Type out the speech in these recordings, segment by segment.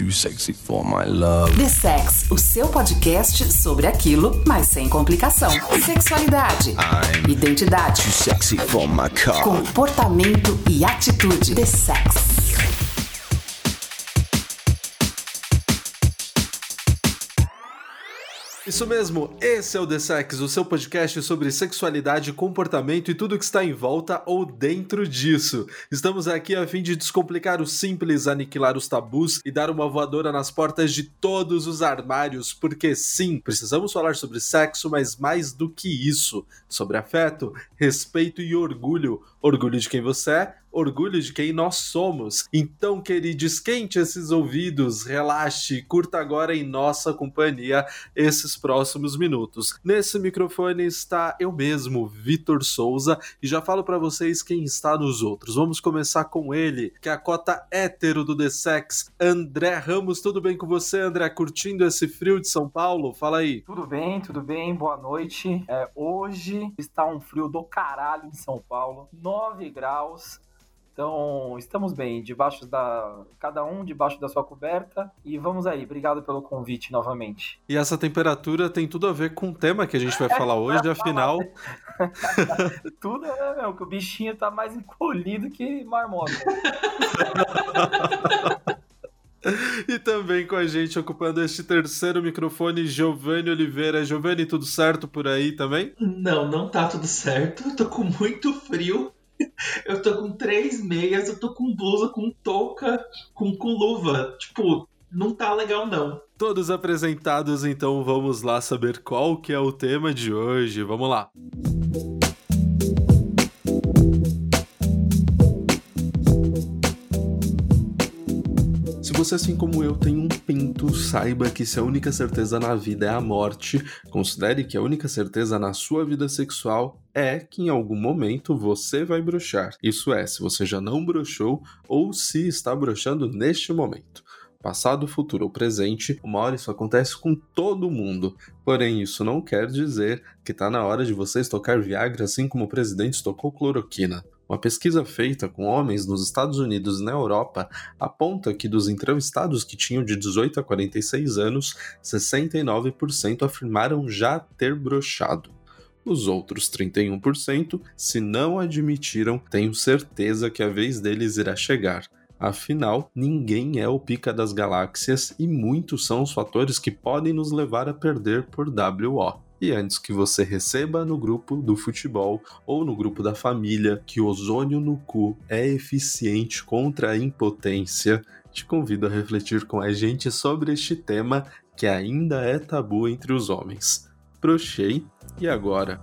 too sexy for my love. The Sex, o seu podcast sobre aquilo, mas sem complicação. Sexualidade, I'm identidade, too sexy for my car. comportamento e atitude. The Sex. Isso mesmo, esse é o The Sex, o seu podcast sobre sexualidade, comportamento e tudo que está em volta ou dentro disso. Estamos aqui a fim de descomplicar o simples, aniquilar os tabus e dar uma voadora nas portas de todos os armários, porque sim, precisamos falar sobre sexo, mas mais do que isso, sobre afeto, respeito e orgulho. Orgulho de quem você é, orgulho de quem nós somos. Então, querido, esquente esses ouvidos, relaxe, curta agora em nossa companhia esses próximos minutos. Nesse microfone está eu mesmo, Vitor Souza, e já falo para vocês quem está nos outros. Vamos começar com ele, que é a cota hétero do The Sex, André Ramos. Tudo bem com você, André? Curtindo esse frio de São Paulo? Fala aí. Tudo bem, tudo bem, boa noite. É, hoje está um frio do caralho em São Paulo, 9 graus. Então, estamos bem, debaixo da. Cada um debaixo da sua coberta. E vamos aí, obrigado pelo convite novamente. E essa temperatura tem tudo a ver com o tema que a gente vai falar hoje, afinal. Tudo é, meu, que o bichinho tá mais encolhido que marmota. E também com a gente ocupando este terceiro microfone, Giovanni Oliveira. Giovanni, tudo certo por aí também? Não, não tá tudo certo. Eu tô com muito frio. Eu tô com três meias, eu tô com blusa, com touca, com, com luva. Tipo, não tá legal não. Todos apresentados, então vamos lá saber qual que é o tema de hoje. Vamos lá. Se você, assim como eu, tem um pinto, saiba que se a única certeza na vida é a morte, considere que a única certeza na sua vida sexual é que em algum momento você vai brochar. Isso é, se você já não brochou ou se está brochando neste momento. Passado, futuro ou presente, uma hora isso acontece com todo mundo. Porém, isso não quer dizer que está na hora de você estocar Viagra assim como o presidente estocou cloroquina. Uma pesquisa feita com homens nos Estados Unidos e na Europa aponta que dos entrevistados que tinham de 18 a 46 anos, 69% afirmaram já ter brochado. Os outros 31%, se não admitiram, tenho certeza que a vez deles irá chegar. Afinal, ninguém é o pica das galáxias e muitos são os fatores que podem nos levar a perder por WO. E antes que você receba no grupo do futebol ou no grupo da família que ozônio no cu é eficiente contra a impotência, te convido a refletir com a gente sobre este tema que ainda é tabu entre os homens. Brochei e agora?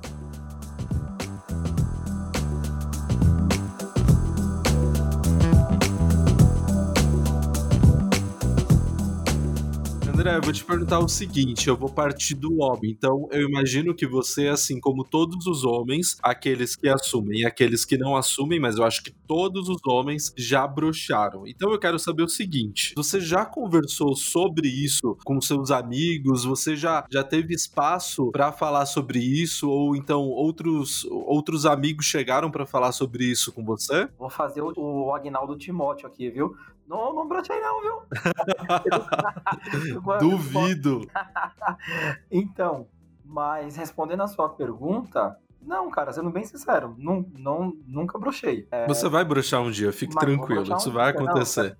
André, eu vou te perguntar o seguinte: eu vou partir do homem. Então, eu imagino que você, assim como todos os homens, aqueles que assumem e aqueles que não assumem, mas eu acho que todos os homens já brocharam. Então, eu quero saber o seguinte: você já conversou sobre isso com seus amigos? Você já, já teve espaço para falar sobre isso? Ou então outros, outros amigos chegaram para falar sobre isso com você? Vou fazer o, o Agnaldo Timóteo aqui, viu? Não, não brochei não, viu? Duvido. então, mas respondendo a sua pergunta, não, cara, sendo bem sincero, não, não, nunca brochei. É, Você vai brochar um dia, fique Mas tranquilo, um isso vai dia, não, acontecer.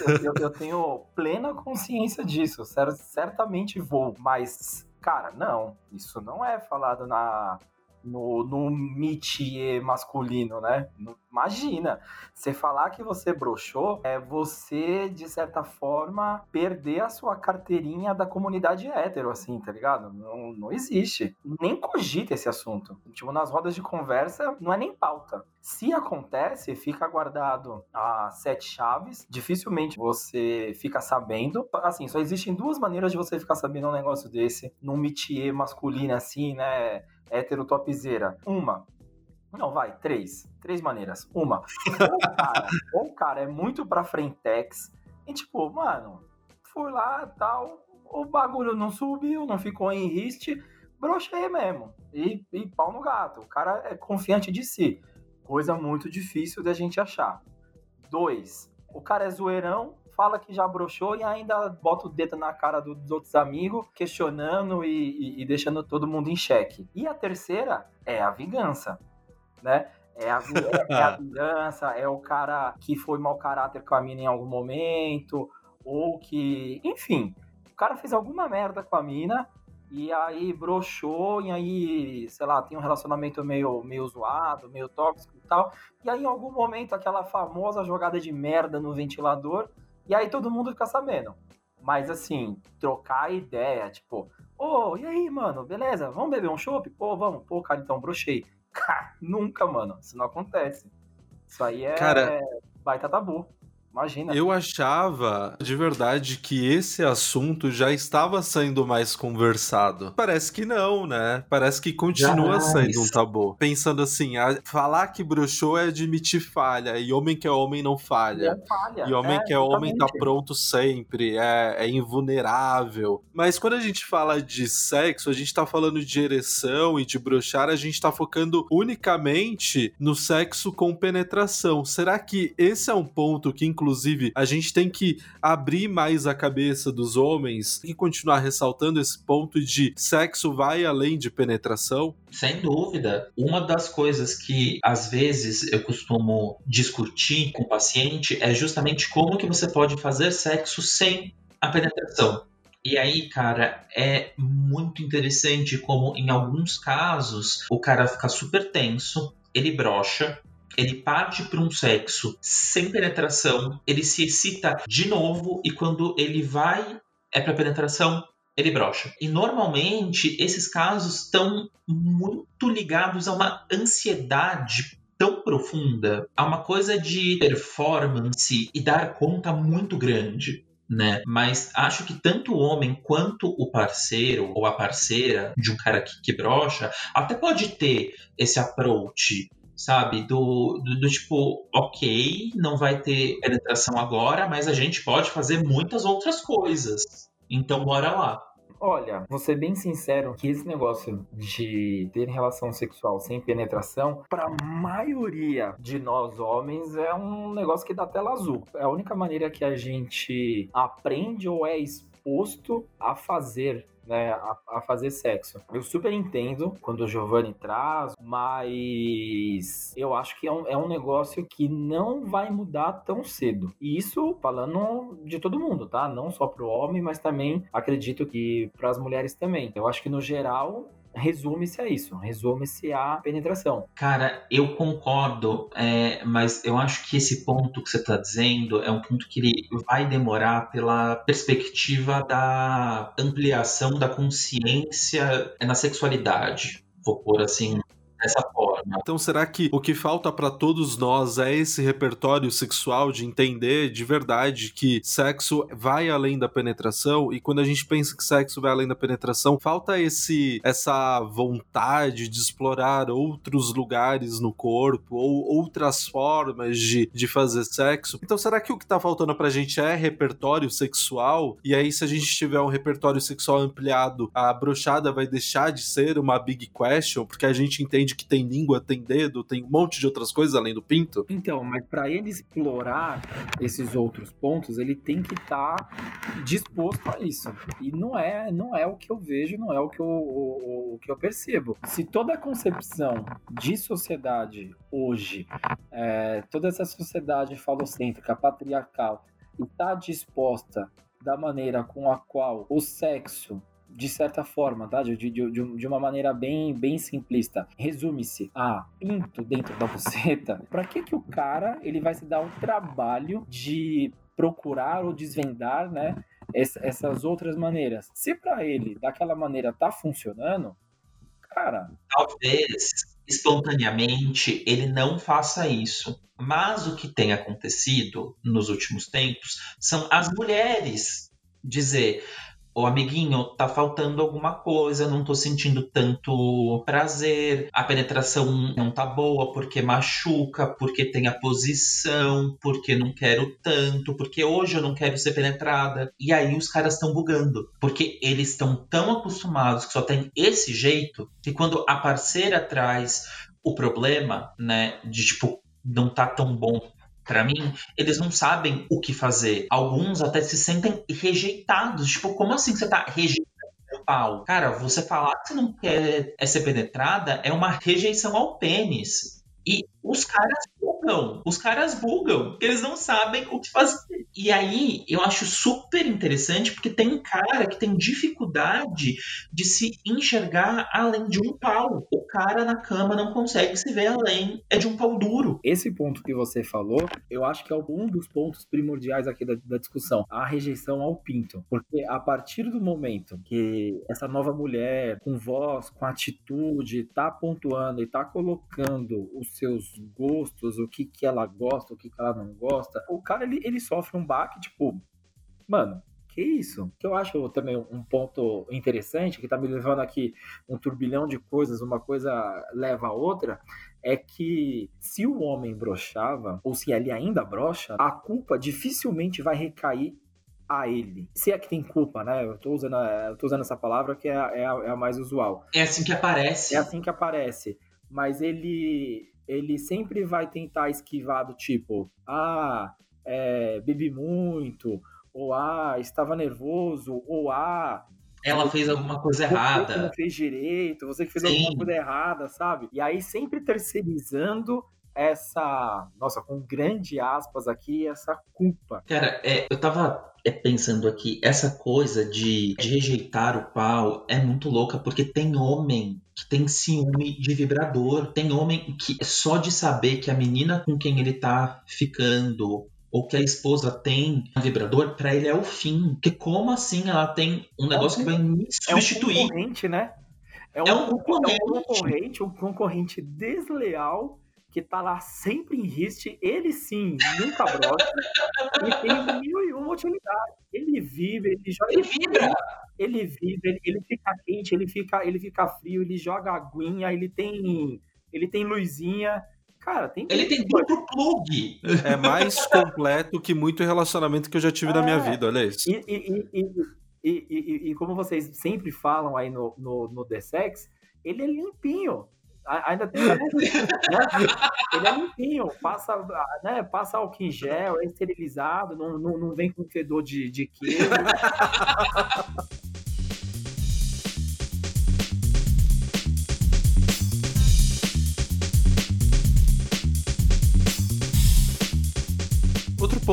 eu, eu- eu tenho plena consciência disso, cer- certamente vou, mas, cara, não, isso não é falado na no, no métier masculino, né? Imagina, você falar que você broxou é você, de certa forma, perder a sua carteirinha da comunidade hétero, assim, tá ligado? Não, não existe. Nem cogita esse assunto. Tipo, nas rodas de conversa, não é nem pauta. Se acontece, fica guardado a sete chaves. Dificilmente você fica sabendo. Assim, só existem duas maneiras de você ficar sabendo um negócio desse num métier masculino assim, né? Hétero topzera. Uma. Não, vai, três. Três maneiras. Uma. Ou o cara, cara é muito pra frentex e tipo, mano, fui lá tal, o bagulho não subiu, não ficou em riste, brochei mesmo. E, e pau no gato. O cara é confiante de si. Coisa muito difícil da gente achar. Dois, o cara é zoeirão, fala que já broxou e ainda bota o dedo na cara do, dos outros amigos, questionando e, e, e deixando todo mundo em xeque. E a terceira é a vingança, né? É a, é, é a vingança, é o cara que foi mau caráter com a mina em algum momento, ou que, enfim, o cara fez alguma merda com a mina e aí broxou, e aí, sei lá, tem um relacionamento meio, meio zoado, meio tóxico e tal. E aí, em algum momento, aquela famosa jogada de merda no ventilador, e aí todo mundo fica sabendo. Mas assim, trocar ideia, tipo, ô, oh, e aí, mano, beleza? Vamos beber um chopp? Pô, vamos. Pô, cara, então brochei. Cara, nunca, mano. Isso não acontece. Isso aí é cara, baita tabu. Imagina. Eu achava de verdade que esse assunto já estava sendo mais conversado. Parece que não, né? Parece que continua Jamais. sendo um tabu. Pensando assim, a, falar que bruxou é admitir falha, e homem que é homem não falha. Não falha. E homem é, que é homem tá pronto sempre, é, é invulnerável. Mas quando a gente fala de sexo, a gente tá falando de ereção e de bruxar, a gente tá focando unicamente no sexo com penetração. Será que esse é um ponto que, inclusive, inclusive, a gente tem que abrir mais a cabeça dos homens e continuar ressaltando esse ponto de sexo vai além de penetração? Sem dúvida. Uma das coisas que às vezes eu costumo discutir com o paciente é justamente como que você pode fazer sexo sem a penetração. E aí, cara, é muito interessante como em alguns casos o cara fica super tenso, ele brocha, ele parte para um sexo sem penetração, ele se excita de novo e quando ele vai é para penetração, ele brocha. E normalmente esses casos estão muito ligados a uma ansiedade tão profunda, a uma coisa de performance e dar conta muito grande. Né? Mas acho que tanto o homem quanto o parceiro ou a parceira de um cara que, que brocha até pode ter esse approach sabe? Do, do, do, tipo, ok, não vai ter penetração agora, mas a gente pode fazer muitas outras coisas. Então, bora lá. Olha, vou ser bem sincero que esse negócio de ter relação sexual sem penetração, para a maioria de nós homens, é um negócio que dá tela azul. É a única maneira que a gente aprende ou é exposto a fazer né, a, a, fazer sexo. Eu super entendo quando o Giovanni traz, mas eu acho que é um, é um negócio que não vai mudar tão cedo. E isso falando de todo mundo, tá? Não só pro homem, mas também acredito que para as mulheres também. Eu acho que no geral resume-se a isso, resume-se à penetração. Cara, eu concordo, é, mas eu acho que esse ponto que você está dizendo é um ponto que ele vai demorar pela perspectiva da ampliação da consciência na sexualidade. Vou pôr assim dessa forma. Então, será que o que falta para todos nós é esse repertório sexual de entender de verdade que sexo vai além da penetração? E quando a gente pensa que sexo vai além da penetração, falta esse essa vontade de explorar outros lugares no corpo ou outras formas de, de fazer sexo. Então, será que o que tá faltando pra gente é repertório sexual? E aí, se a gente tiver um repertório sexual ampliado, a brochada vai deixar de ser uma big question, porque a gente entende que tem língua, tem dedo, tem um monte de outras coisas além do pinto? Então, mas para ele explorar esses outros pontos, ele tem que estar tá disposto a isso. E não é, não é o que eu vejo, não é o que eu, o, o que eu percebo. Se toda a concepção de sociedade hoje, é, toda essa sociedade falocêntrica, patriarcal, está disposta da maneira com a qual o sexo de certa forma, tá? De, de, de, uma maneira bem, bem simplista, resume-se a pinto dentro da buceta, para que que o cara ele vai se dar o trabalho de procurar ou desvendar, né? essas outras maneiras. Se para ele daquela maneira tá funcionando, cara. Talvez espontaneamente ele não faça isso. Mas o que tem acontecido nos últimos tempos são as mulheres dizer: o amiguinho, tá faltando alguma coisa, não tô sentindo tanto prazer, a penetração não tá boa porque machuca, porque tem a posição, porque não quero tanto, porque hoje eu não quero ser penetrada. E aí os caras estão bugando, porque eles estão tão acostumados que só tem esse jeito, que quando a parceira traz o problema, né, de tipo, não tá tão bom Para mim, eles não sabem o que fazer. Alguns até se sentem rejeitados. Tipo, como assim você tá rejeitando? Pau. Cara, você falar que você não quer ser penetrada é uma rejeição ao pênis. E os caras bugam, os caras bugam, porque eles não sabem o que fazer. E aí eu acho super interessante porque tem cara que tem dificuldade de se enxergar além de um pau. O cara na cama não consegue se ver além é de um pau duro. Esse ponto que você falou, eu acho que é um dos pontos primordiais aqui da, da discussão, a rejeição ao pinto. Porque a partir do momento que essa nova mulher, com voz, com atitude, tá pontuando e tá colocando os seus gostos, o que que ela gosta, o que que ela não gosta, o cara ele, ele sofre um baque, tipo, mano, que isso? Que eu acho também um ponto interessante, que tá me levando aqui um turbilhão de coisas, uma coisa leva a outra, é que se o homem brochava, ou se ele ainda brocha, a culpa dificilmente vai recair a ele. Se é que tem culpa, né? Eu tô usando, eu tô usando essa palavra que é, é, a, é a mais usual. É assim que aparece. É assim que aparece. Mas ele ele sempre vai tentar esquivar do tipo, ah, é, bebi muito, ou ah, estava nervoso, ou ah. Ela fez alguma coisa errada. Você não fez direito, você que fez Sim. alguma coisa errada, sabe? E aí sempre terceirizando essa, nossa, com grande aspas aqui, essa culpa. Cara, é, eu tava é, pensando aqui, essa coisa de, de rejeitar o pau é muito louca, porque tem homem que tem ciúme de vibrador, tem homem que é só de saber que a menina com quem ele tá ficando ou que a esposa tem um vibrador, para ele é o fim. Porque como assim ela tem um negócio é um, que vai me substituir? É um concorrente, né? É um, é um concorrente. É um concorrente, um concorrente desleal que tá lá sempre em riste, ele sim, nunca brota, e tem mil e uma utilidades. Ele vive, ele joga. Ele vibra! Ele vive, ele, ele, fica quente, ele fica, ele fica frio, ele joga aguinha, ele tem. Ele tem luzinha. Cara, tem. Ele tem duplo plug! É mais completo que muito relacionamento que eu já tive é, na minha é. vida, olha isso. E, e, e, e, e, como vocês sempre falam aí no, no, no The Sex, ele é limpinho ainda tem. Né? Ele é limpinho, passa, né, passa álcool em gel, é esterilizado, não, não, não vem com fedor de, de queijo.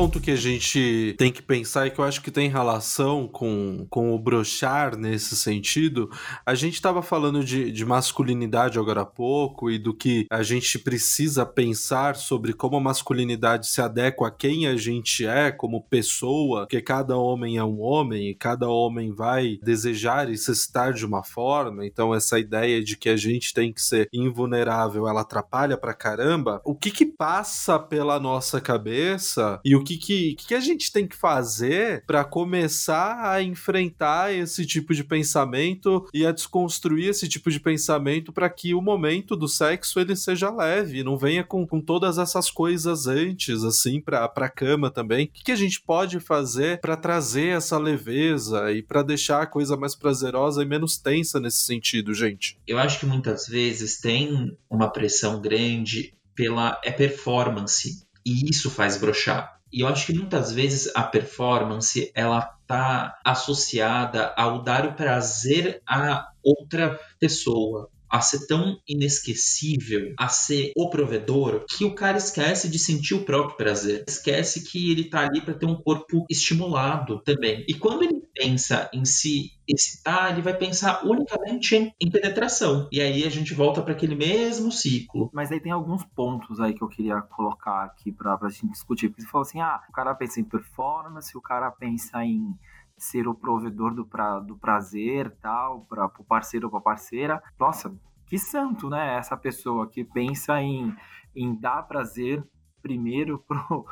Ponto que a gente tem que pensar e que eu acho que tem relação com, com o brochar nesse sentido, a gente estava falando de, de masculinidade agora há pouco e do que a gente precisa pensar sobre como a masculinidade se adequa a quem a gente é como pessoa, que cada homem é um homem e cada homem vai desejar e se estar de uma forma, então essa ideia de que a gente tem que ser invulnerável, ela atrapalha pra caramba. O que que passa pela nossa cabeça e o o que, que, que a gente tem que fazer para começar a enfrentar esse tipo de pensamento e a desconstruir esse tipo de pensamento para que o momento do sexo ele seja leve, não venha com, com todas essas coisas antes, assim, pra, pra cama também. O que, que a gente pode fazer para trazer essa leveza e para deixar a coisa mais prazerosa e menos tensa nesse sentido, gente? Eu acho que muitas vezes tem uma pressão grande pela é performance e isso faz brochar. E eu acho que muitas vezes a performance ela tá associada ao dar o prazer a outra pessoa a ser tão inesquecível, a ser o provedor, que o cara esquece de sentir o próprio prazer. Esquece que ele tá ali para ter um corpo estimulado também. E quando ele pensa em se excitar, ele vai pensar unicamente em, em penetração. E aí a gente volta para aquele mesmo ciclo. Mas aí tem alguns pontos aí que eu queria colocar aqui para a gente discutir. Porque você falou assim: ah, o cara pensa em performance, o cara pensa em ser o provedor do, pra, do prazer tal, para o parceiro ou para parceira. Nossa, que santo, né? Essa pessoa que pensa em, em dar prazer primeiro pro,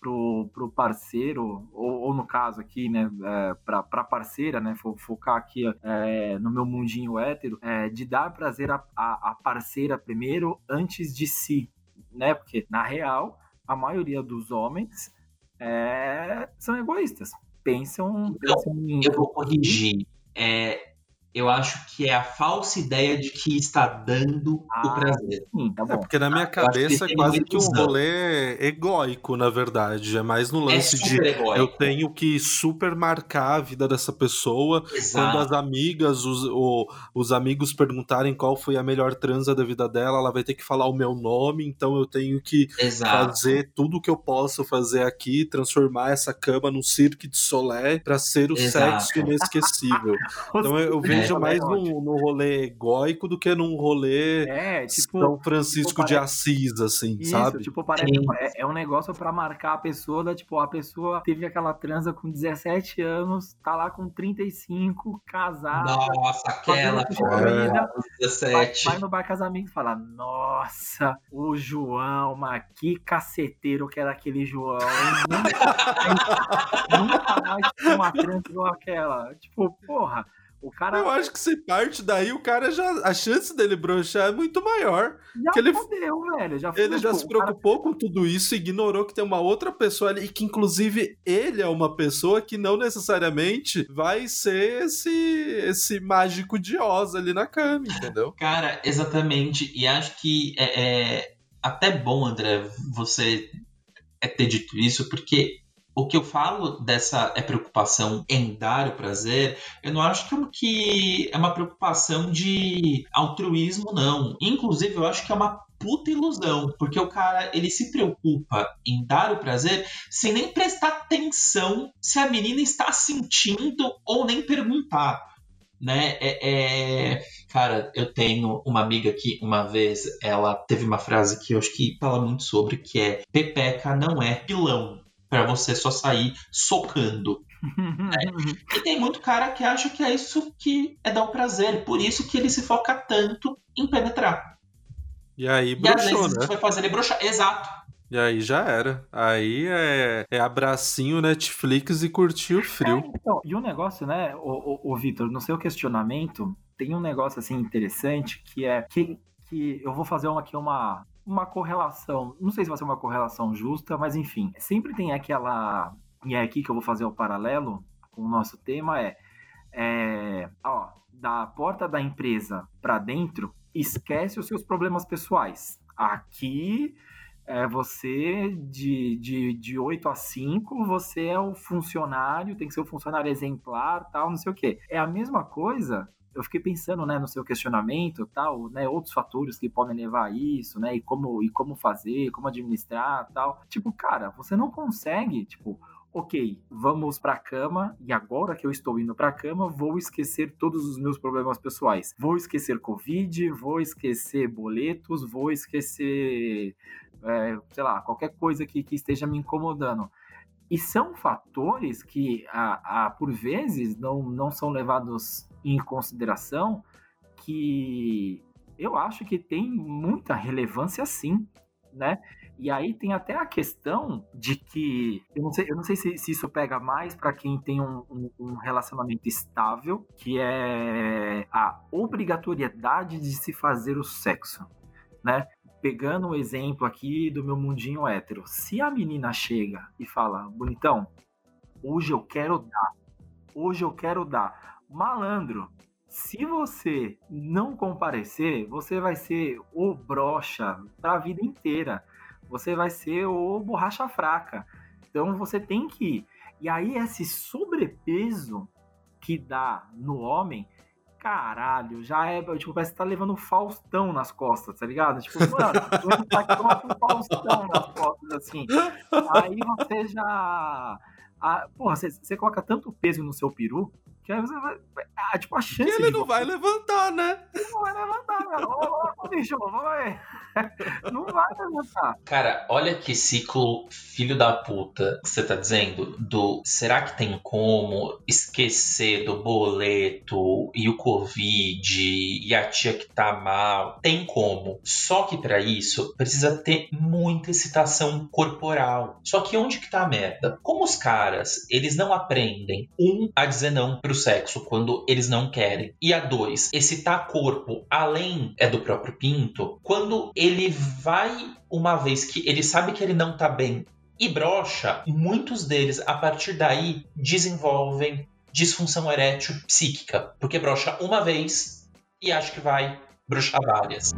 pro, pro parceiro, ou, ou no caso aqui, né, é, pra, pra parceira, né, vou focar aqui é, no meu mundinho hétero, é, de dar prazer à a, a, parceira primeiro antes de si, né, porque na real, a maioria dos homens é, são egoístas, pensam, então, pensam. Eu vou corrigir. É, Eu acho que é a falsa ideia de que está dando Ah, o prazer. Sim, tá É porque na minha acho que cabeça é quase que um rolê egóico, na verdade. É mais no É lance de super egóico. eu tenho que super marcar a vida dessa pessoa. Quando Exato. as amigas, os, o- os amigos perguntarem qual foi a melhor transa da vida dela, ela vai ter que falar o meu nome, então eu tenho que Exato. fazer tudo o que eu posso fazer aqui, transformar essa cama num cirque de solé pra ser o Exato. sexo inesquecível. Então eu, eu vejo É. mais num, num rolê egóico do que num rolê É, tipo. São Francisco tipo, de parece- Assis, assim, Isso, sabe? tipo, parece é, é um negócio pra marcar a pessoa, da, tipo, a pessoa teve aquela transa com 17 anos, tá lá com 35, casada, Nossa, aquela porra. comida, vai, 17. vai no bar amigas e fala, nossa, o João, mas que caceteiro que era aquele João? Nunca, nunca mais uma transa igual aquela. Tipo, porra, o cara Eu acho que se parte daí, o cara já. A chance dele broxar é muito maior. já que ele- fodeu, velho. Já Ele fudeu, já se o cara- preocupou com tudo isso, ignorou que tem uma outra pessoa ali, e que inclusive ele é uma pessoa que não necessariamente vai ser esse, esse mágico de Oz ali na cama, entendeu? Cara, exatamente. E acho que é, é até bom, André, você é ter dito isso, porque o que eu falo dessa é preocupação em dar o prazer, eu não acho que é uma- preocupação de altruísmo, não. Inclusive, eu acho que é uma puta ilusão, porque o cara ele se preocupa em dar o prazer sem nem prestar atenção se a menina está sentindo ou nem perguntar, né? É, é- Cara, eu tenho uma amiga que uma vez ela teve uma frase que eu acho que fala muito sobre, que é Pepeca não é pilão pra você só sair socando. E tem muito cara que acha que é isso que é dar o prazer, por isso que ele se foca tanto em penetrar. E aí E às broxou, vezes né? isso vai fazer ele broxar. Exato. E aí já era. Aí é, é abracinho Netflix e curtir o frio. É, então, e o negócio, né, o, o, o Vitor, no seu questionamento, tem um negócio assim interessante que é que, que eu vou fazer uma, aqui uma, uma correlação. Não sei se vai ser uma correlação justa, mas enfim, sempre tem aquela. E é aqui que eu vou fazer o paralelo com o nosso tema: é, é ó, da porta da empresa para dentro, esquece os seus problemas pessoais. Aqui é você de, de, de 8 a 5, você é o funcionário, tem que ser o funcionário exemplar, tal, não sei o quê. É a mesma coisa, eu fiquei pensando, né, no seu questionamento, tal, né, outros fatores que podem levar a isso, né, e como, e como fazer, como administrar, tal. Tipo, cara, você não consegue, tipo, ok, vamos pra cama e agora que eu estou indo pra cama, vou esquecer todos os meus problemas pessoais. Vou esquecer Covid, vou esquecer boletos, vou esquecer, é, sei lá, qualquer coisa que, que esteja me incomodando. E são fatores que, a, a, por vezes, não, não são levados em consideração que eu acho que tem muita relevância sim, né? E aí tem até a questão de que eu não sei, eu não sei se, se isso pega mais para quem tem um, um, um, relacionamento estável, que é a obrigatoriedade de se fazer o sexo, né? Pegando um exemplo aqui do meu mundinho hétero, se a menina chega e fala, bonitão, hoje eu quero dar, hoje eu quero dar, malandro, se você não comparecer, você vai ser o brocha para a vida inteira você vai ser o borracha fraca. Então você tem que ir. E aí esse sobrepeso que dá no homem, caralho, já é, tipo, parece que tá levando um Faustão nas costas, tá ligado? Tipo, mano, tá com um Faustão nas costas, assim. Aí você já... Ah, porra, você, você coloca tanto peso no seu peru que aí você vai. Ah, tipo, a chance. Que ele não vai levantar, né? Ele não vai levantar, velho. Ô, ô, bicho, vai. Não vai levantar. Cara, olha que ciclo filho da puta que você tá dizendo. Do será que tem como esquecer do boleto e o Covid e a tia que tá mal? Tem como. Só que para isso precisa ter muita excitação corporal. Só que onde que tá a merda? Como os caras, eles não aprendem, um, a dizer não pro sexo quando eles não querem. E a dois, excitar corpo além é do próprio pinto, quando ele vai uma vez que ele sabe que ele não tá bem e brocha, muitos deles a partir daí desenvolvem disfunção erétil psíquica, porque brocha uma vez e acha que vai brochar várias.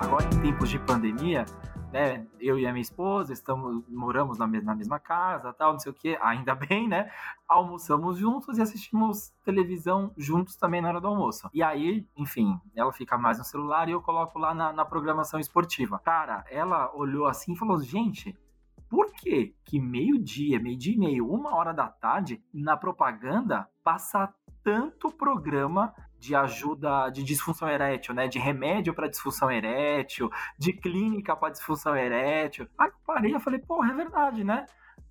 Agora, em tempos de pandemia, né, eu e a minha esposa estamos moramos na mesma, na mesma casa, tal, não sei o que, ainda bem, né? Almoçamos juntos e assistimos televisão juntos também na hora do almoço. E aí, enfim, ela fica mais no celular e eu coloco lá na, na programação esportiva. Cara, ela olhou assim e falou: gente, por que que meio-dia, meio-dia e meio, uma hora da tarde, na propaganda, passa tanto programa de ajuda de disfunção erétil, né? De remédio para disfunção erétil, de clínica para disfunção erétil. Aí eu parei e falei, porra, é verdade, né?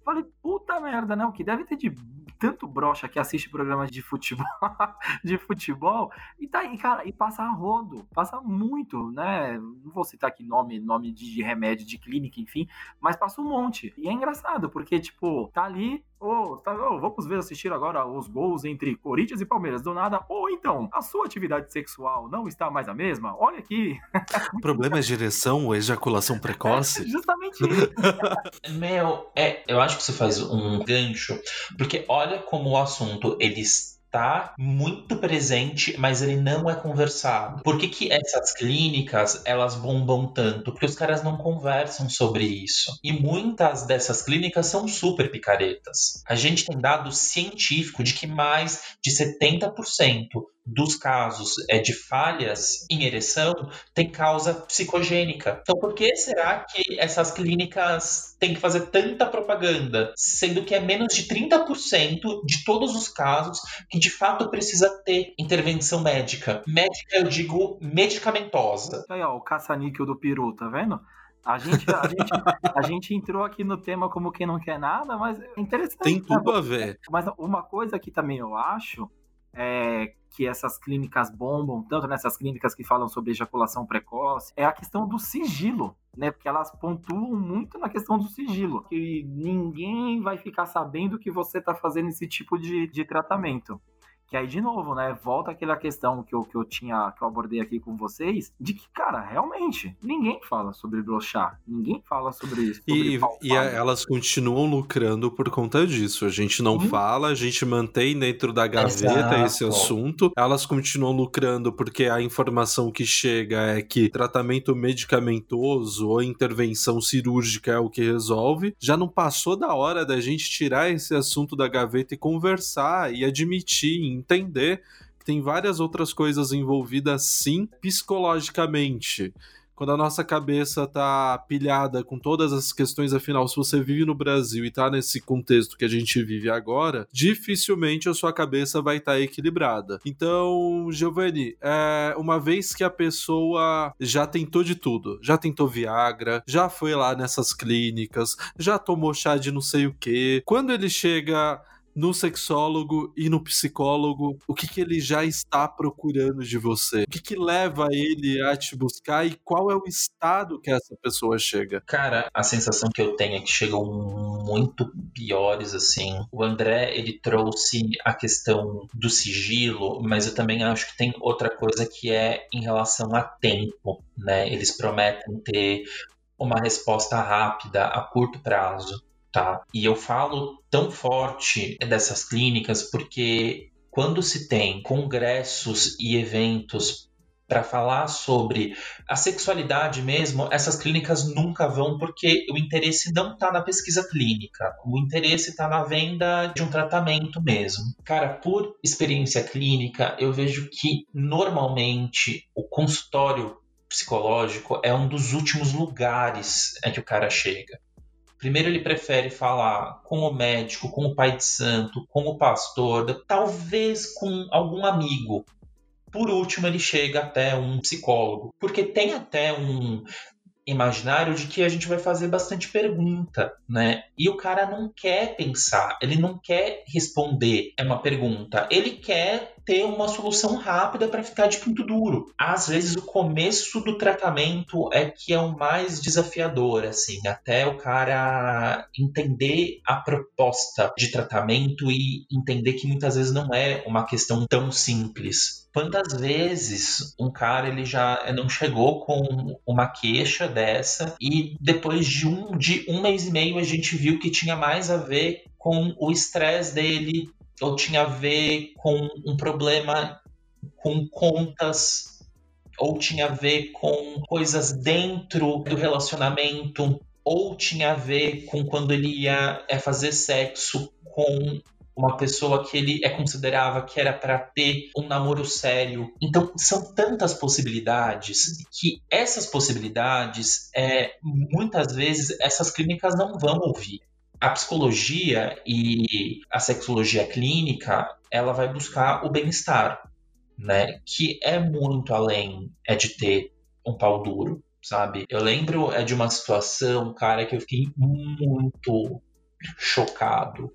Falei, puta merda, né? O que deve ter de tanto brocha que assiste programas de futebol, de futebol, e tá aí, cara, e passa rodo, passa muito, né? Não vou citar aqui nome, nome de remédio, de clínica, enfim, mas passa um monte. E é engraçado, porque, tipo, tá ali Oh, tá, oh, vamos ver assistir agora os gols entre Corinthians e Palmeiras do nada. Ou então, a sua atividade sexual não está mais a mesma? Olha aqui. O problema é direção ou ejaculação precoce? É justamente isso. Meu, é, eu acho que você faz um gancho, porque olha como o assunto ele está muito presente, mas ele não é conversado. Por que, que essas clínicas elas bombam tanto? Porque os caras não conversam sobre isso. E muitas dessas clínicas são super picaretas. A gente tem dado científico de que mais de 70% dos casos é, de falhas em ereção tem causa psicogênica. Então, por que será que essas clínicas têm que fazer tanta propaganda, sendo que é menos de 30% de todos os casos que de fato precisa ter intervenção médica? Médica, eu digo medicamentosa. Aí, ó, o caça-níquel do peru, tá vendo? A gente, a, gente, a gente entrou aqui no tema como quem não quer nada, mas é interessante. Tem né? tudo a ver. Mas uma coisa que também eu acho é que essas clínicas bombam tanto nessas clínicas que falam sobre ejaculação precoce é a questão do sigilo, né? Porque elas pontuam muito na questão do sigilo, que ninguém vai ficar sabendo que você está fazendo esse tipo de, de tratamento. Que aí, de novo, né? Volta aquela questão que eu, que eu tinha, que eu abordei aqui com vocês, de que, cara, realmente, ninguém fala sobre brochar. Ninguém fala sobre isso. Sobre E, e a- elas continuam lucrando por conta disso. A gente não Sim. fala, a gente mantém dentro da gaveta Exato. esse assunto. Elas continuam lucrando porque a informação que chega é que tratamento medicamentoso ou intervenção cirúrgica é o que resolve. Já não passou da hora da gente tirar esse assunto da gaveta e conversar e admitir, entender que tem várias outras coisas envolvidas sim psicologicamente quando a nossa cabeça tá pilhada com todas as questões, afinal, se você vive no Brasil e tá nesse contexto que a gente vive agora, dificilmente a sua cabeça vai estar equilibrada. Então, Giovanni, é, uma vez que a pessoa já tentou de tudo, já tentou Viagra, já foi lá nessas clínicas, já tomou chá de não sei o que, quando ele chega no sexólogo e no psicólogo, o que, que ele já está procurando de você? O que, que leva ele a te buscar e qual é o estado que essa pessoa chega? Cara, a sensação que eu tenho é que chegam muito piores, assim. O André, ele trouxe a questão do sigilo, mas eu também acho que tem outra coisa que é em relação a tempo, né? Eles prometem ter uma resposta rápida, a curto prazo, tá? E eu falo tão forte dessas clínicas porque quando se tem congressos e eventos para falar sobre a sexualidade mesmo, essas clínicas nunca vão porque o interesse não está na pesquisa clínica, o interesse está na venda de um tratamento mesmo. Cara, por experiência clínica, eu vejo que normalmente o consultório psicológico é um dos últimos lugares em que o cara chega. Primeiro ele prefere falar com o médico, com o pai de santo, com o pastor, talvez com algum amigo. Por último, ele chega até um psicólogo, porque tem até um imaginário de que a gente vai fazer bastante pergunta, né? E o cara não quer pensar, ele não quer responder é uma pergunta, ele quer ter uma solução rápida para ficar de pinto duro. Às vezes o começo do tratamento é que é o mais desafiador, assim, até o cara entender a proposta de tratamento e entender que muitas vezes não é uma questão tão simples. Quantas vezes um cara ele já não chegou com uma queixa dessa e depois de um, de um mês e meio a gente viu que tinha mais a ver com o estresse dele ou tinha a ver com um problema com contas ou tinha a ver com coisas dentro do relacionamento ou tinha a ver com quando ele ia é, fazer sexo com uma pessoa que ele é considerava que era para ter um namoro sério. Então são tantas possibilidades que essas possibilidades é, muitas vezes essas clínicas não vão ouvir. A psicologia e a sexologia clínica ela vai buscar o bem-estar, né? Que é muito além é de ter um pau duro, sabe? Eu lembro é de uma situação, cara, que eu fiquei muito chocado.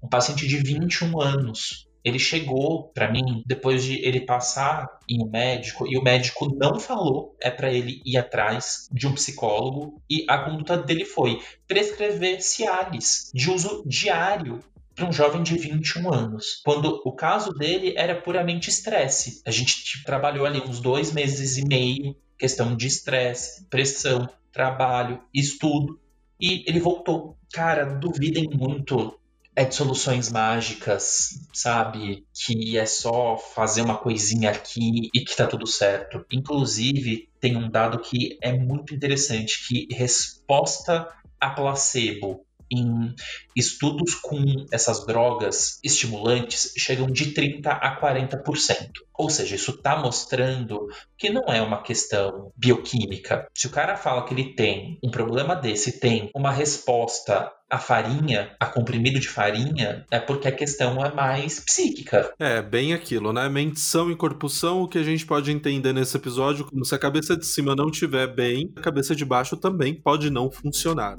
Um paciente de 21 anos. Ele chegou para mim depois de ele passar em um médico e o médico não falou é para ele ir atrás de um psicólogo e a conduta dele foi prescrever Cialis de uso diário para um jovem de 21 anos, quando o caso dele era puramente estresse. A gente trabalhou ali uns dois meses e meio, questão de estresse, pressão, trabalho, estudo, e ele voltou. Cara, duvidem muito é de soluções mágicas, sabe? Que é só fazer uma coisinha aqui e que tá tudo certo. Inclusive, tem um dado que é muito interessante, que resposta a placebo em estudos com essas drogas estimulantes chegam de 30% a 40%. Ou seja, isso está mostrando que não é uma questão bioquímica. Se o cara fala que ele tem um problema desse, tem uma resposta a farinha, a comprimido de farinha, é porque a questão é mais psíquica. É, bem aquilo, né? Menção e corpusão, o que a gente pode entender nesse episódio, como se a cabeça de cima não estiver bem, a cabeça de baixo também pode não funcionar.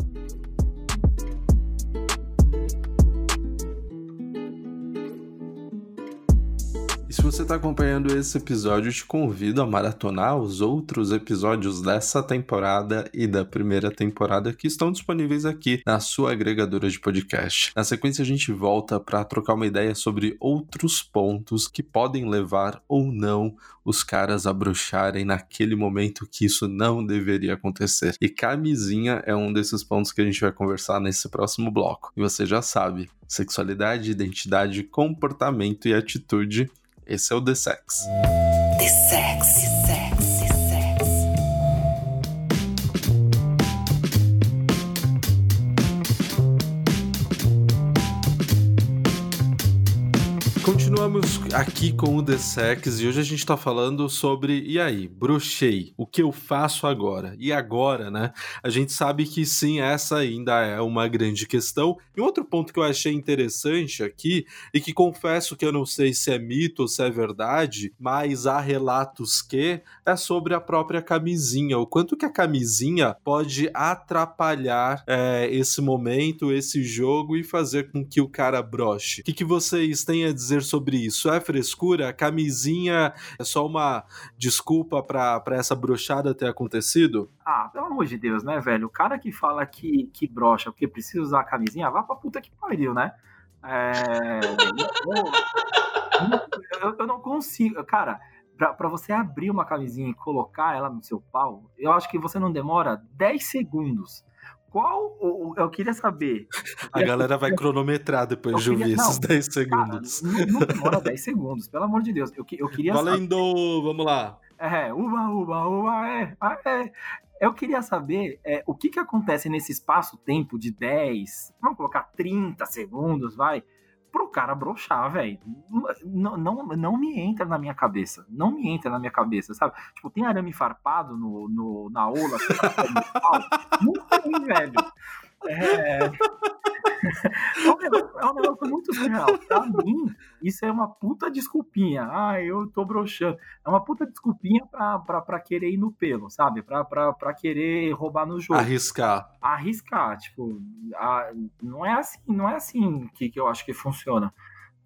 Se você está acompanhando esse episódio, te convido a maratonar os outros episódios dessa temporada e da primeira temporada que estão disponíveis aqui na sua agregadora de podcast. Na sequência, a gente volta para trocar uma ideia sobre outros pontos que podem levar ou não os caras a bruxarem naquele momento que isso não deveria acontecer. E camisinha é um desses pontos que a gente vai conversar nesse próximo bloco. E você já sabe, sexualidade, identidade, comportamento e atitude esse é o The Sex. The Sex. Aqui com o The Sex e hoje a gente tá falando sobre, e aí, brochei, o que eu faço agora? E agora, né? A gente sabe que sim, essa ainda é uma grande questão. E outro ponto que eu achei interessante aqui, e que confesso que eu não sei se é mito ou se é verdade, mas há relatos que é sobre a própria camisinha, o quanto que a camisinha pode atrapalhar é, esse momento, esse jogo e fazer com que o cara broche. O que, que vocês têm a dizer sobre isso? É frescura? A camisinha é só uma desculpa para essa brochada ter acontecido? Ah, pelo amor de Deus, né, velho? O cara que fala que, que brocha porque precisa usar a camisinha, vá pra puta que pariu, né? É... eu, eu, não consigo. Cara, para você abrir uma camisinha e colocar ela no seu pau, eu acho que você não demora 10 segundos. Qual. Eu queria saber. A galera vai cronometrar depois eu de ouvir queria, esses não, 10 segundos. Cara, não, não demora 10 segundos, pelo amor de Deus. Eu, eu queria Valendo! Saber... Vamos lá. É, uba, uba, uba, é, é. Eu queria saber é, o que, que acontece nesse espaço-tempo de 10, vamos colocar 30 segundos, vai, pro cara brochar, velho. Não, não, não me entra na minha cabeça. Não me entra na minha cabeça, sabe? Tipo, tem arame farpado no, no, na ola. não tem, velho. É... é, um negócio, é um negócio muito surreal. Pra mim, isso é uma puta desculpinha. Ah, eu tô broxando. É uma puta desculpinha pra, pra, pra querer ir no pelo, sabe? Pra, pra, pra querer roubar no jogo. Arriscar. Arriscar. Tipo, a, não é assim, não é assim que, que eu acho que funciona.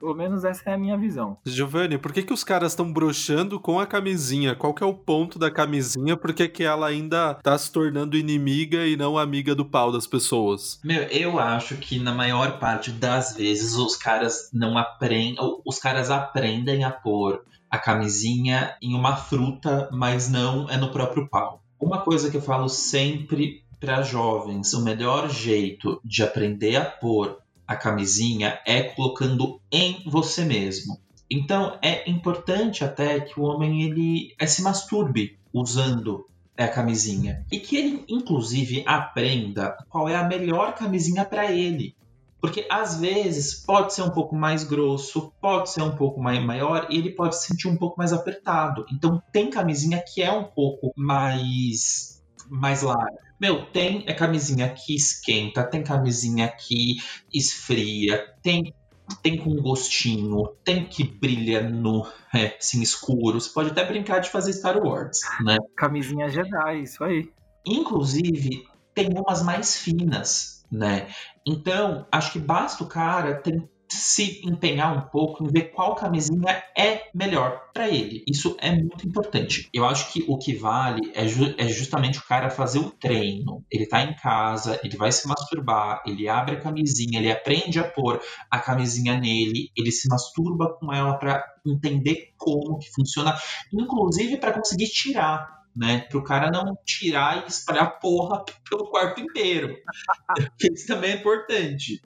Pelo menos essa é a minha visão. Giovanni, por que, que os caras estão broxando com a camisinha? Qual que é o ponto da camisinha? Por que, que ela ainda tá se tornando inimiga e não amiga do pau das pessoas? Meu, eu acho que na maior parte das vezes os caras não aprendem. Os caras aprendem a pôr a camisinha em uma fruta, mas não é no próprio pau. Uma coisa que eu falo sempre para jovens, o melhor jeito de aprender a pôr a camisinha é colocando em você mesmo. Então é importante até que o homem ele é, se masturbe usando a camisinha e que ele inclusive aprenda qual é a melhor camisinha para ele. Porque às vezes pode ser um pouco mais grosso, pode ser um pouco mais maior e ele pode se sentir um pouco mais apertado. Então tem camisinha que é um pouco mais mais larga. Meu, tem é camisinha que esquenta, tem camisinha que esfria, tem tem com gostinho, tem que brilha no é, assim, escuro. Você pode até brincar de fazer Star Wars, né? Camisinha Jedi, isso aí. Inclusive, tem umas mais finas, né? Então, acho que basta o cara ter se empenhar um pouco em ver qual camisinha é melhor para ele. Isso é muito importante. Eu acho que o que vale é, ju é, justamente o cara fazer o treino. Ele tá em casa, ele vai se masturbar, ele abre a camisinha, ele aprende a pôr a camisinha nele, ele se masturba com ela para entender como que funciona, inclusive para conseguir tirar né? Para o cara não tirar e espalhar porra pelo quarto inteiro. Isso também é importante.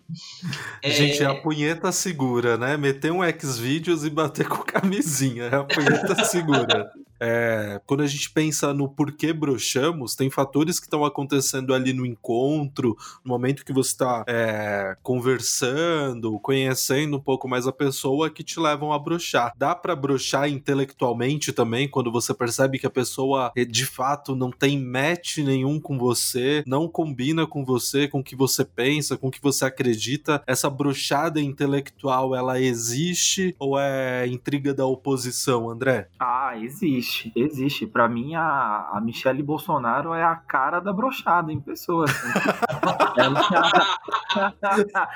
Gente, é... a punheta segura, né? Meter um X-Videos e bater com camisinha. É a punheta segura. É, quando a gente pensa no porquê broxamos, tem fatores que estão acontecendo ali no encontro, no momento que você está é, conversando, conhecendo um pouco mais a pessoa, que te levam a broxar. Dá para broxar intelectualmente também, quando você percebe que a pessoa é, de fato não tem match nenhum com você, não combina com você, com o que você pensa, com o que você acredita. Essa brochada intelectual, ela existe ou é intriga da oposição, André? Ah, existe Existe, existe. Para mim, a, a Michelle Bolsonaro é a cara da brochada em pessoa. Assim. ela,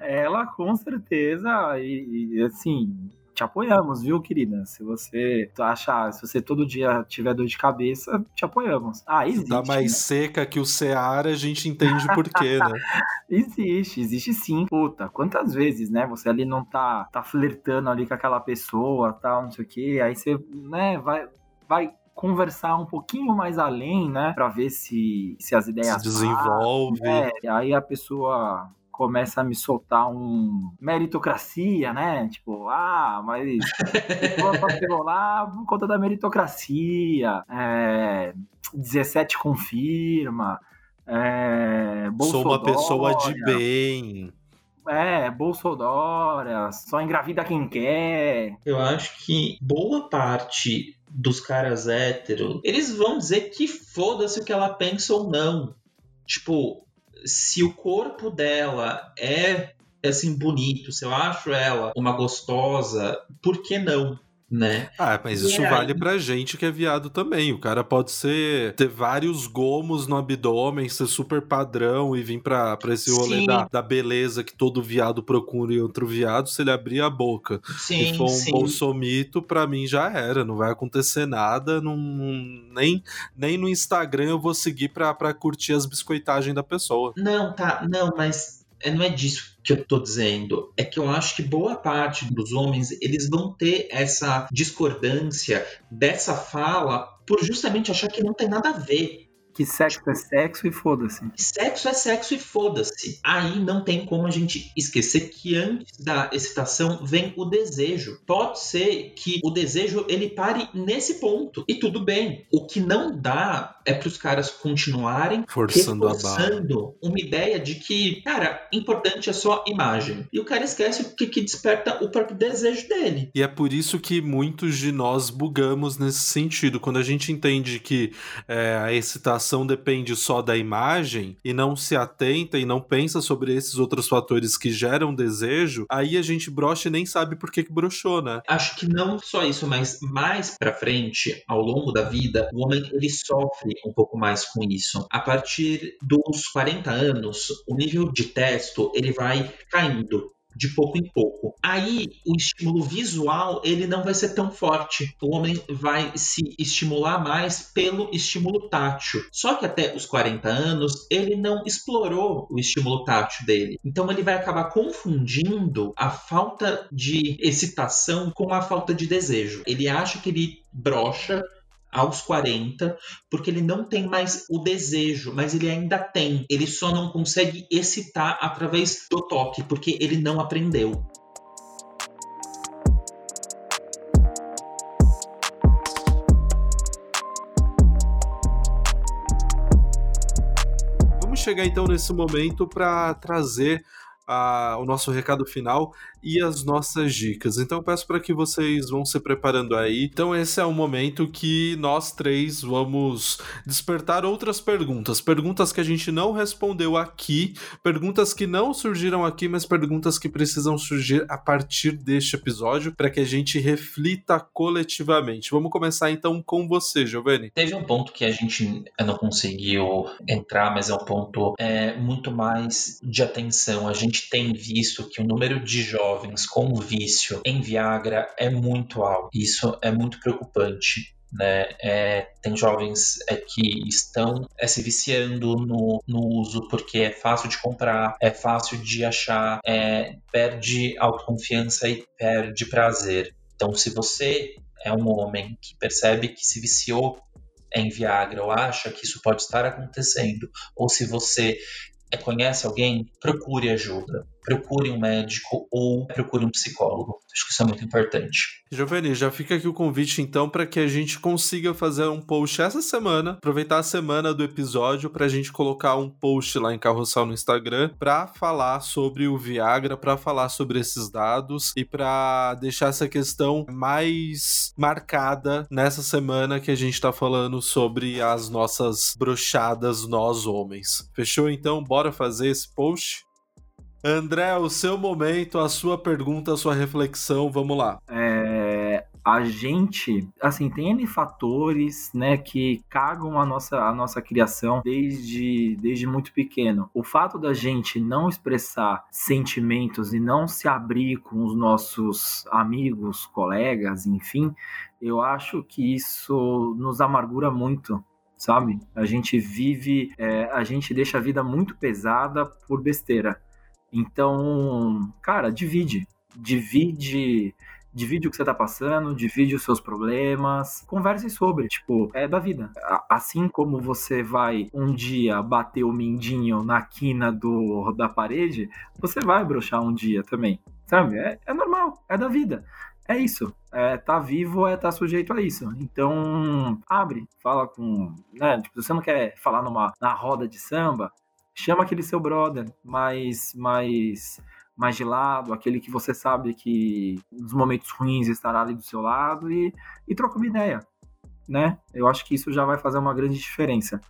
ela, com certeza, e, e assim, te apoiamos, viu, querida? Se você achar, se você todo dia tiver dor de cabeça, te apoiamos. Ah, tá existe. Tá mais né? seca que o Ceará, a gente entende por quê, né? existe, existe sim. Puta, quantas vezes, né? Você ali não tá, tá flertando ali com aquela pessoa, tal, não sei o quê. Aí você, né, vai, vai conversar um pouquinho mais além, né? Pra ver se, se as ideias. Se desenvolve. Né? Aí a pessoa começa a me soltar um meritocracia, né? Tipo, ah, mas pegou lá por conta da meritocracia, é, 17 confirma, é, Sou uma pessoa de bem. É, Bolsonaro, só engravida quem quer. Eu acho que boa parte dos caras héteros, eles vão dizer que foda-se o que ela pensa ou não. Tipo, se o corpo dela é assim bonito, se eu acho ela uma gostosa, por que não? Né? Ah, mas isso aí... vale pra gente que é viado também. O cara pode ser ter vários gomos no abdômen, ser super padrão e vir pra, pra esse rolê da, da, beleza que todo viado procura em outro viado, se ele abrir a boca sim, e for um sim. bolsomito, pra mim já era. Não vai acontecer nada. Não, nem, nem no Instagram eu vou seguir pra, pra curtir as biscoitagens da pessoa. Não, tá. Não, mas é, não é disso que eu estou dizendo. É que eu acho que boa parte dos homens eles vão ter essa discordância dessa fala por justamente achar que não tem nada a ver que sexo é sexo e foda-se. Sexo é sexo e foda-se. Aí não tem como a gente esquecer que antes da excitação vem o desejo. Pode ser que o desejo ele pare nesse ponto e tudo bem. O que não dá é para os caras continuarem forçando, forçando uma ideia de que, cara, importante é só imagem. E o cara esquece o que, que desperta o próprio desejo dele. E é por isso que muitos de nós bugamos nesse sentido. Quando a gente entende que é, a excitação depende só da imagem e não se atenta e não pensa sobre esses outros fatores que geram desejo, aí a gente brocha e nem sabe por que, que broxou, né? Acho que não só isso, mas mais pra frente, ao longo da vida, o homem ele sofre um pouco mais com isso. A partir dos 40 anos, o nível de testo ele vai caindo de pouco em pouco. Aí o estímulo visual ele não vai ser tão forte. O homem vai se estimular mais pelo estímulo tátil. Só que até os 40 anos ele não explorou o estímulo tátil dele. Então ele vai acabar confundindo a falta de excitação com a falta de desejo. Ele acha que ele brocha aos 40, porque ele não tem mais o desejo, mas ele ainda tem. Ele só não consegue excitar através do toque, porque ele não aprendeu. Vamos chegar então nesse momento para trazer a, o nosso recado final e as nossas dicas. Então peço para que vocês vão se preparando aí. Então esse é o momento que nós três vamos despertar outras perguntas, perguntas que a gente não respondeu aqui, perguntas que não surgiram aqui, mas perguntas que precisam surgir a partir deste episódio para que a gente reflita coletivamente. Vamos começar então com você, Giovanni. Teve um ponto que a gente não conseguiu entrar, mas é um ponto é, muito mais de atenção. A gente tem visto que o número de jovens com vício em Viagra é muito alto. Isso é muito preocupante. Né? É, tem jovens é, que estão é, se viciando no, no, uso porque é fácil de comprar, é fácil de achar, é, perde autoconfiança e perde prazer. Então, se você é um homem que percebe que se viciou em Viagra ou acha que isso pode estar acontecendo, ou se você conhece alguém, procure ajuda procure um médico ou procure um psicólogo. Acho que isso é muito importante. Giovanni, já fica aqui o convite então para que a gente consiga fazer um post essa semana, aproveitar a semana do episódio para a gente colocar um post lá em Carrossel no Instagram para falar sobre o Viagra, para falar sobre esses dados e para deixar essa questão mais marcada nessa semana que a gente está falando sobre as nossas brochadas nós homens. Fechou então? Bora fazer esse post? André, o seu momento, a sua pergunta, a sua reflexão, vamos lá. É, a gente, assim, tem N fatores, né, que cagam a nossa, a nossa criação desde, desde muito pequeno. O fato da gente não expressar sentimentos e não se abrir com os nossos amigos, colegas, enfim, eu acho que isso nos amargura muito, sabe? A gente vive, é, a gente deixa a vida muito pesada por besteira. Então, cara, divide. Divide divide o que você tá passando, divide os seus problemas, converse sobre, tipo, é da vida. Assim como você vai um dia bater o mindinho na quina do, da parede, você vai brochar um dia também, sabe? É, é normal, é da vida. É isso. É, tá vivo é tá sujeito a isso. Então, abre, fala com. Né, tipo, você não quer falar numa na roda de samba, chama aquele seu brother mais mais mais de lado, aquele que você sabe que nos momentos ruins estará ali do seu lado e, e troca uma ideia, né? Eu acho que isso já vai fazer uma grande diferença.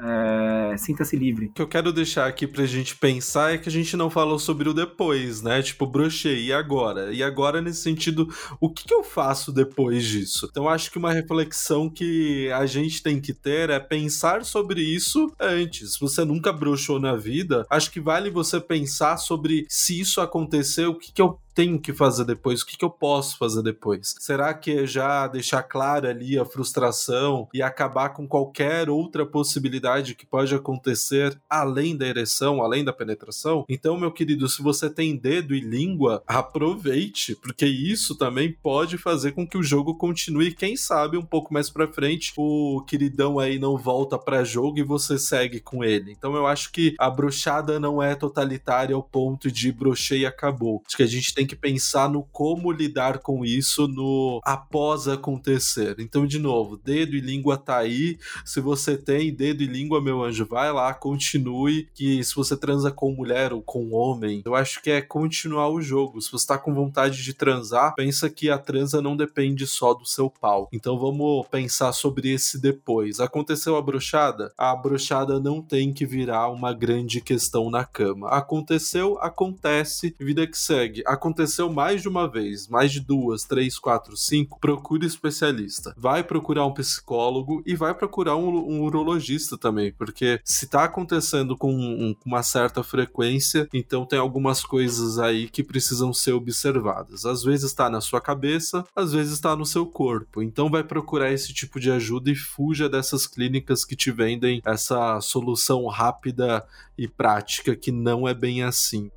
É, Sinta-se livre. O que eu quero deixar aqui pra gente pensar é que a gente não falou sobre o depois, né? Tipo, brochei, e agora? E agora, nesse sentido, o que, que eu faço depois disso? Então, acho que uma reflexão que a gente tem que ter é pensar sobre isso antes. Se você nunca brochou na vida, acho que vale você pensar sobre se isso acontecer, o que, que eu tenho que fazer depois? O que, que eu posso fazer depois? Será que é já deixar clara ali a frustração e acabar com qualquer outra possibilidade que pode acontecer além da ereção, além da penetração? Então, meu querido, se você tem dedo e língua, aproveite, porque isso também pode fazer com que o jogo continue. Quem sabe um pouco mais pra frente o queridão aí não volta para jogo e você segue com ele. Então, eu acho que a bruxada não é totalitária ao ponto de brochei e acabou. Acho que a gente tem que pensar no como lidar com isso no após acontecer. Então, de novo, dedo e língua tá aí. Se você tem dedo e língua, meu anjo, vai lá, continue. Que se você transa com mulher ou com homem, eu acho que é continuar o jogo. Se você tá com vontade de transar, pensa que a transa não depende só do seu pau. Então vamos pensar sobre esse depois. Aconteceu a brochada? A brochada não tem que virar uma grande questão na cama. Aconteceu, acontece, vida que segue. Aconteceu mais de uma vez, mais de duas, três, quatro, cinco, procure especialista. Vai procurar um psicólogo e vai procurar um, um urologista também, porque se tá acontecendo com um, uma certa frequência, então tem algumas coisas aí que precisam ser observadas. Às vezes está na sua cabeça, às vezes está no seu corpo. Então vai procurar esse tipo de ajuda e fuja dessas clínicas que te vendem essa solução rápida e prática que não é bem assim.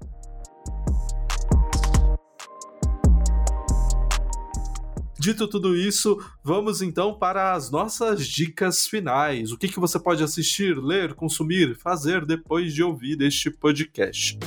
Dito tudo isso, vamos então para as nossas dicas finais. O que, que você pode assistir, ler, consumir, fazer depois de ouvir este podcast?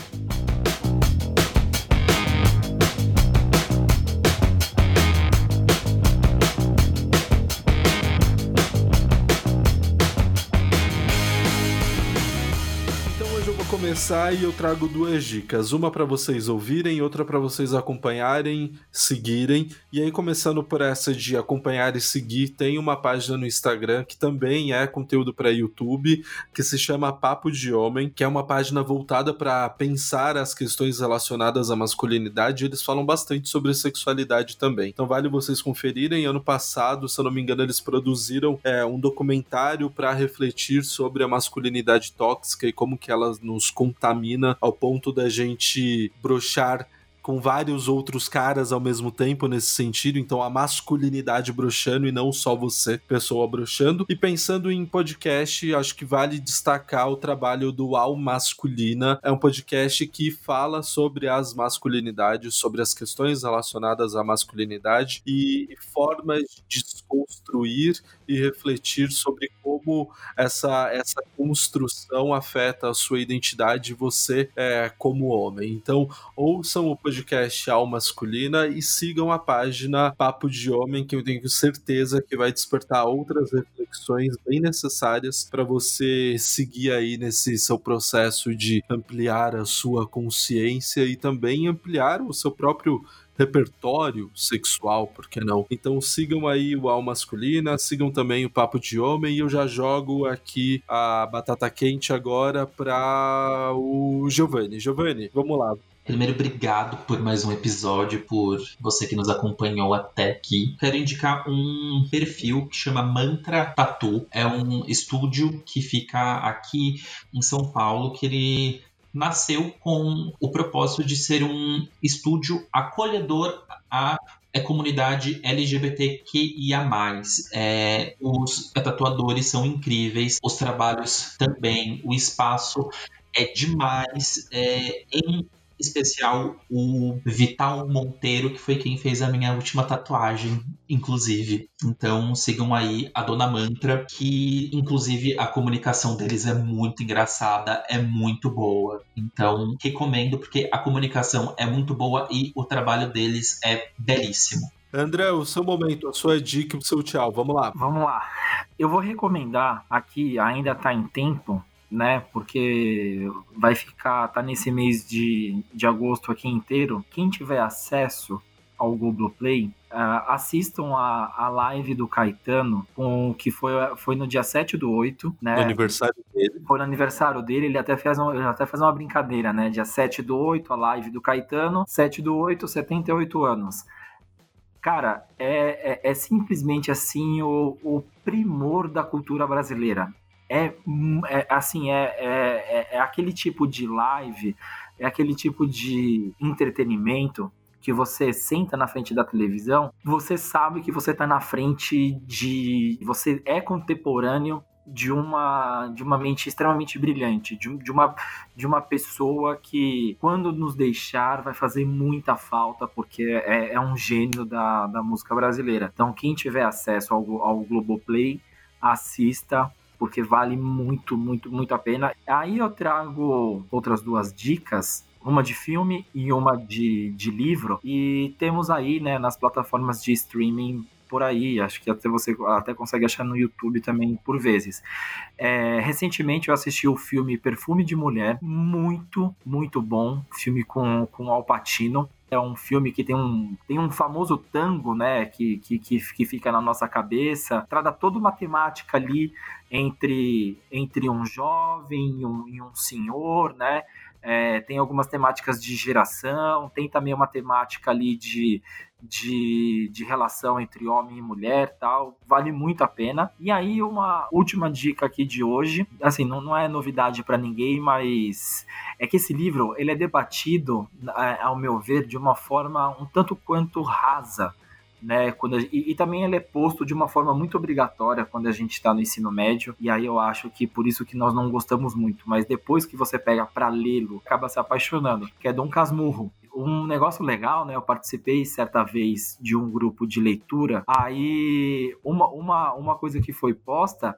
Começar e eu trago duas dicas, uma para vocês ouvirem, outra para vocês acompanharem, seguirem. E aí começando por essa de acompanhar e seguir, tem uma página no Instagram que também é conteúdo para YouTube, que se chama Papo de Homem, que é uma página voltada para pensar as questões relacionadas à masculinidade. Eles falam bastante sobre sexualidade também. Então vale vocês conferirem. Ano passado, se eu não me engano, eles produziram é, um documentário para refletir sobre a masculinidade tóxica e como que ela nos contamina ao ponto da gente brochar com vários outros caras ao mesmo tempo nesse sentido, então a masculinidade broxando e não só você, pessoa broxando. E pensando em podcast, acho que vale destacar o trabalho do Al Masculina. É um podcast que fala sobre as masculinidades, sobre as questões relacionadas à masculinidade e formas de desconstruir e refletir sobre como essa, essa construção afeta a sua identidade você é, como homem. Então, ouçam o podcast Al Masculina e sigam a página Papo de Homem, que eu tenho certeza que vai despertar outras reflexões bem necessárias para você seguir aí nesse seu processo de ampliar a sua consciência e também ampliar o seu próprio repertório sexual, por que não? Então sigam aí o Al Masculina, sigam também o Papo de Homem e eu já jogo aqui a batata quente agora para o Giovanni. Giovanni, vamos lá. Primeiro, obrigado por mais um episódio, por você que nos acompanhou até aqui. Quero indicar um perfil que chama Mantra Tattoo. É um estúdio que fica aqui em São Paulo, que ele nasceu com o propósito de ser um estúdio acolhedor à é comunidade LGBTQIA+. É, os tatuadores são incríveis, os trabalhos também, o espaço é demais. É, em especial o Vital Monteiro, que foi quem fez a minha última tatuagem, inclusive. Então sigam aí a Dona Mantra, que inclusive a comunicação deles é muito engraçada, é muito boa. Então recomendo porque a comunicação é muito boa e o trabalho deles é belíssimo. André, o seu momento, a sua dica, o seu tchau. Vamos lá. Vamos lá. Eu vou recomendar aqui, ainda está em tempo, né? Porque vai ficar, tá nesse mês de, de agosto aqui inteiro. Quem tiver acesso ao Globoplay, uh, assistam a, a live do Caetano, com, que foi, foi no dia 7 do 8, né? No aniversário dele. Foi no aniversário dele, ele até fez, um, ele até fez uma brincadeira, né? Dia 7 do 8, a live do Caetano, 7 do 8, 78 anos. Cara, é, é, é simplesmente assim o, o primor da cultura brasileira é, é assim, é, é, é, aquele tipo de live, é aquele tipo de entretenimento que você senta na frente da televisão, você sabe que você está na frente de. Você é contemporâneo de uma, de uma mente extremamente brilhante, de, de, uma, de uma pessoa que, quando nos deixar, vai fazer muita falta, porque é, é um gênio da, da música brasileira. Então, quem tiver acesso ao, ao Globoplay, assista porque vale muito, muito, muito a pena. Aí eu trago outras duas dicas uma de filme e uma de, de livro. E temos aí, né, nas plataformas de streaming por aí, acho que até você até consegue achar no YouTube também por vezes. É, recentemente eu assisti o filme Perfume de Mulher, muito, muito bom, filme com, com Al Pacino é um filme que tem um, tem um famoso tango, né, que, que, que, fica na nossa cabeça, trata toda uma temática ali entre, entre um jovem e um, e um senhor, né, é, tem algumas temáticas de geração, tem também uma temática ali de, de, de relação entre homem e mulher tal, vale muito a pena. E aí, uma última dica aqui de hoje, assim, não, não é novidade para ninguém, mas é que esse livro, ele é debatido, é, ao meu ver, de uma forma um tanto quanto rasa, né? Quando e, e, também ele é posto de uma forma muito obrigatória quando a gente está no ensino médio. E aí eu acho que por isso que nós não gostamos muito. Mas depois que você pega para lê-lo, acaba se apaixonando. Que é Dom Casmurro. Um negócio legal, né? Eu participei certa vez de um grupo de leitura. Aí uma, uma, uma coisa que foi posta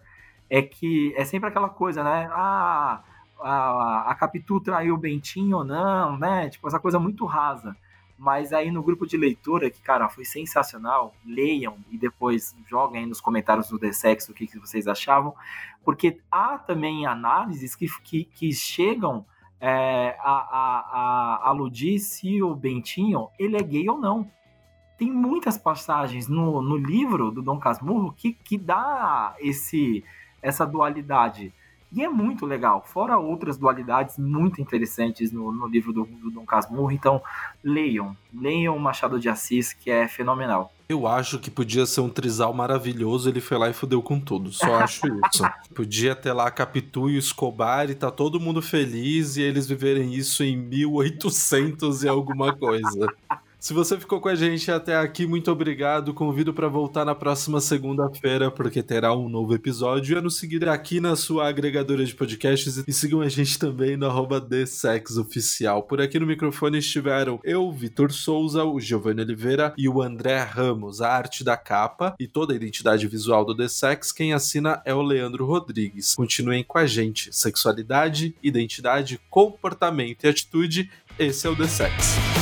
é que é sempre aquela coisa, né? Ah, a, a Capitu traiu o Bentinho ou não, né? Tipo, essa coisa muito rasa. Mas aí no grupo de leitura, que, cara, foi sensacional, leiam e depois joguem aí nos comentários do The Sex o que, que vocês achavam, porque há também análises que, que, que chegam é, a, a, a aludir se o Bentinho ele é gay ou não. Tem muitas passagens no, no livro do Dom Casmurro que, que dá esse, essa dualidade. E é muito legal, fora outras dualidades muito interessantes no, no livro do, do Dom Casmurro. Então, leiam, leiam Machado de Assis, que é fenomenal. Eu acho que podia ser um trisal maravilhoso, ele foi lá e fudeu com tudo. Só acho isso. podia ter lá Capitu e Escobar e tá todo mundo feliz e eles viverem isso em 1800 e alguma coisa. Se você ficou com a gente até aqui, muito obrigado. Convido para voltar na próxima segunda-feira, porque terá um novo episódio. E a nos seguir aqui na sua agregadora de podcasts e sigam a gente também no arroba Oficial. Por aqui no microfone estiveram eu, Vitor Souza, o Giovanni Oliveira e o André Ramos. A arte da capa e toda a identidade visual do The Sex, quem assina é o Leandro Rodrigues. Continuem com a gente. Sexualidade, identidade, comportamento e atitude. Esse é o The Sex.